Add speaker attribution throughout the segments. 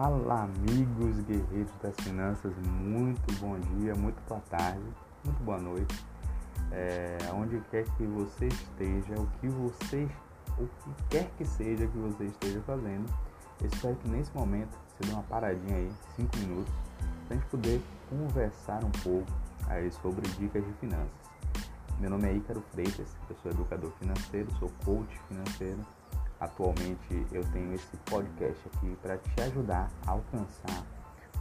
Speaker 1: Fala, amigos guerreiros das finanças, muito bom dia, muito boa tarde, muito boa noite. É, onde quer que você esteja, o que você, o que quer que seja que você esteja fazendo, eu espero que nesse momento você dê uma paradinha aí, 5 minutos, para a gente poder conversar um pouco aí sobre dicas de finanças. Meu nome é Ícaro Freitas, eu sou educador financeiro, sou coach financeiro Atualmente eu tenho esse podcast aqui para te ajudar a alcançar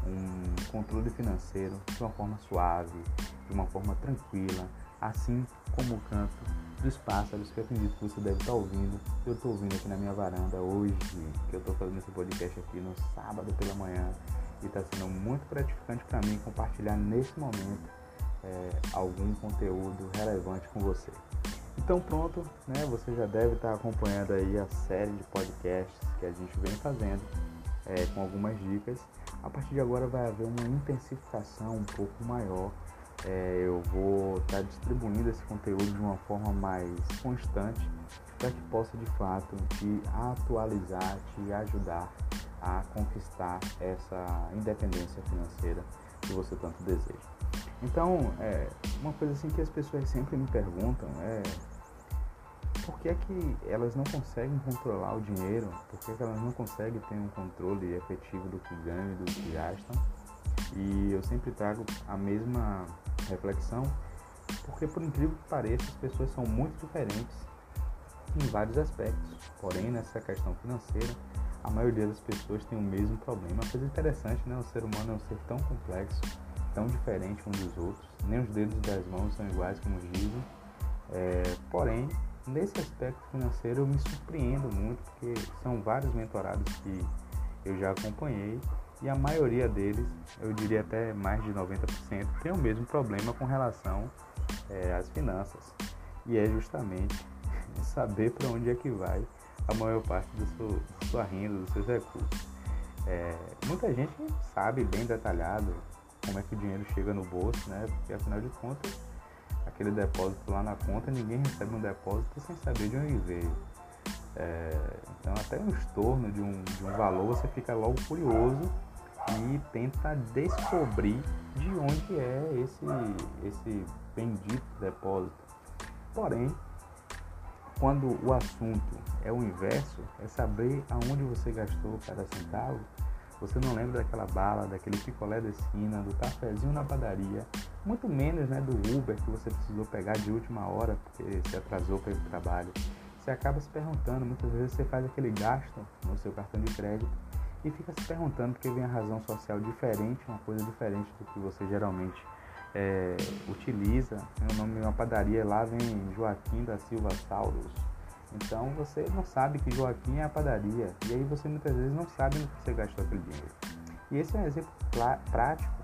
Speaker 1: um controle financeiro de uma forma suave, de uma forma tranquila, assim como o canto dos pássaros que eu acredito que você deve estar ouvindo. Eu estou ouvindo aqui na minha varanda hoje, que eu estou fazendo esse podcast aqui no sábado pela manhã e está sendo muito gratificante para mim compartilhar nesse momento é, algum conteúdo relevante com você. Então pronto, né? Você já deve estar acompanhando aí a série de podcasts que a gente vem fazendo é, com algumas dicas. A partir de agora vai haver uma intensificação um pouco maior. É, eu vou estar distribuindo esse conteúdo de uma forma mais constante para que possa de fato te atualizar, te ajudar a conquistar essa independência financeira que você tanto deseja. Então, é, uma coisa assim que as pessoas sempre me perguntam é por que é que elas não conseguem controlar o dinheiro? Por que, é que elas não conseguem ter um controle efetivo do que ganham e do que gastam? E eu sempre trago a mesma reflexão, porque por incrível que pareça, as pessoas são muito diferentes em vários aspectos. Porém, nessa questão financeira, a maioria das pessoas tem o mesmo problema. Coisa interessante, né? O ser humano é um ser tão complexo, tão diferente um dos outros. Nem os dedos das mãos são iguais, como dizem. É, porém, nesse aspecto financeiro eu me surpreendo muito, porque são vários mentorados que eu já acompanhei e a maioria deles, eu diria até mais de 90%, tem o mesmo problema com relação é, às finanças. E é justamente saber para onde é que vai a maior parte da sua, renda, dos seus recursos. É, muita gente sabe bem detalhado como é que o dinheiro chega no bolso, né? Porque afinal de contas aquele depósito lá na conta, ninguém recebe um depósito sem saber de onde veio. É, então até um estorno de um, de um valor você fica logo curioso e tenta descobrir de onde é esse, esse bendito depósito. Porém, quando o assunto é o inverso, é saber aonde você gastou cada centavo, você não lembra daquela bala, daquele picolé da esquina, do cafezinho na padaria, muito menos né, do Uber que você precisou pegar de última hora porque se atrasou para ir o trabalho. Você acaba se perguntando, muitas vezes você faz aquele gasto no seu cartão de crédito e fica se perguntando porque vem a razão social diferente, uma coisa diferente do que você geralmente é, utiliza. O nome de uma padaria lá vem Joaquim da Silva Sauros então você não sabe que Joaquim é a padaria. E aí você muitas vezes não sabe no que você gastou aquele dinheiro. E esse é um exemplo prático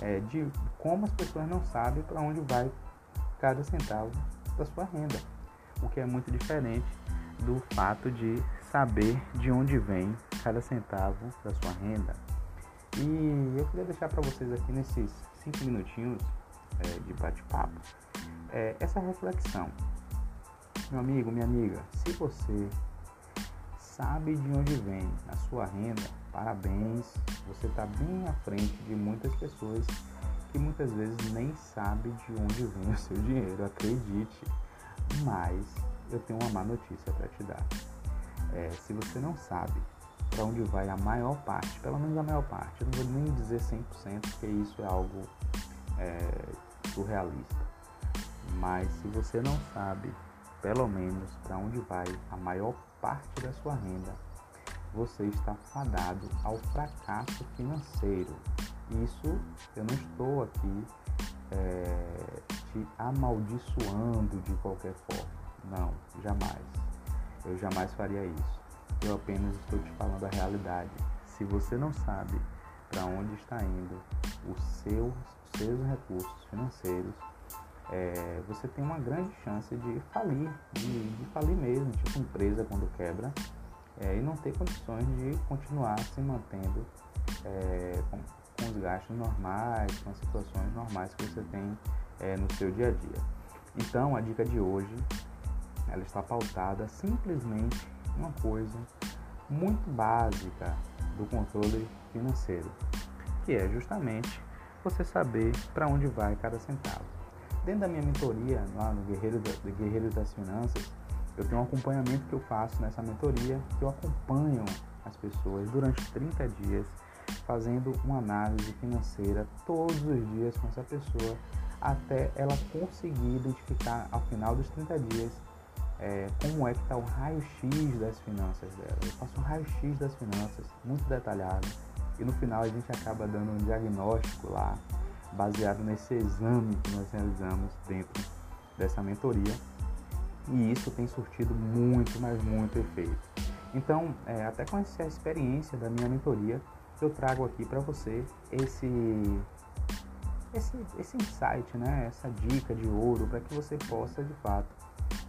Speaker 1: é, de como as pessoas não sabem para onde vai cada centavo da sua renda. O que é muito diferente do fato de saber de onde vem cada centavo da sua renda. E eu queria deixar para vocês aqui nesses cinco minutinhos é, de bate-papo é, essa reflexão. Meu amigo, minha amiga, se você sabe de onde vem a sua renda, parabéns, você está bem à frente de muitas pessoas que muitas vezes nem sabem de onde vem o seu dinheiro, acredite. Mas eu tenho uma má notícia para te dar. É, se você não sabe para onde vai a maior parte, pelo menos a maior parte, eu não vou nem dizer 100%, porque isso é algo é, surrealista. Mas se você não sabe pelo menos para onde vai a maior parte da sua renda, você está fadado ao fracasso financeiro. Isso eu não estou aqui é, te amaldiçoando de qualquer forma. Não, jamais. Eu jamais faria isso. Eu apenas estou te falando a realidade. Se você não sabe para onde está indo os seus, seus recursos financeiros, é, você tem uma grande chance de falir, de, de falir mesmo, tipo empresa quando quebra, é, e não ter condições de continuar se mantendo é, com, com, os gastos normais, com as situações normais que você tem é, no seu dia a dia. Então a dica de hoje ela está pautada simplesmente uma coisa muito básica do controle financeiro, que é justamente você saber para onde vai cada centavo. Dentro da minha mentoria, lá no Guerreiro, Guerreiros das Finanças, eu tenho um acompanhamento que eu faço nessa mentoria, que eu acompanho as pessoas durante 30 dias, fazendo uma análise financeira todos os dias com essa pessoa, até ela conseguir identificar ao final dos 30 dias é, como é que está o raio-x das finanças dela. Eu faço um raio-x das finanças muito detalhado e no final a gente acaba dando um diagnóstico lá, baseado nesse exame que nós realizamos dentro dessa mentoria e isso tem surtido muito, mas muito efeito. Então, é, até com essa experiência da minha mentoria, eu trago aqui para você esse, esse, esse insight, né? essa dica de ouro para que você possa de fato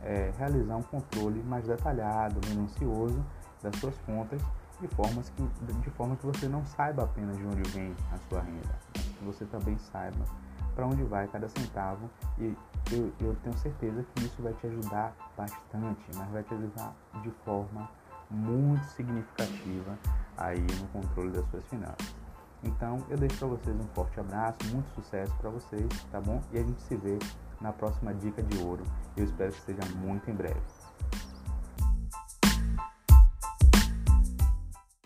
Speaker 1: é, realizar um controle mais detalhado, minucioso das suas contas, de, formas que, de forma que você não saiba apenas de onde vem a sua renda, você também saiba para onde vai cada centavo e eu, eu, tenho certeza que isso vai te ajudar bastante, mas vai te ajudar de forma muito significativa aí no controle das suas finanças. Então eu deixo para vocês um forte abraço, muito sucesso para vocês, tá bom? E a gente se vê na próxima dica de ouro. Eu espero que seja muito em breve.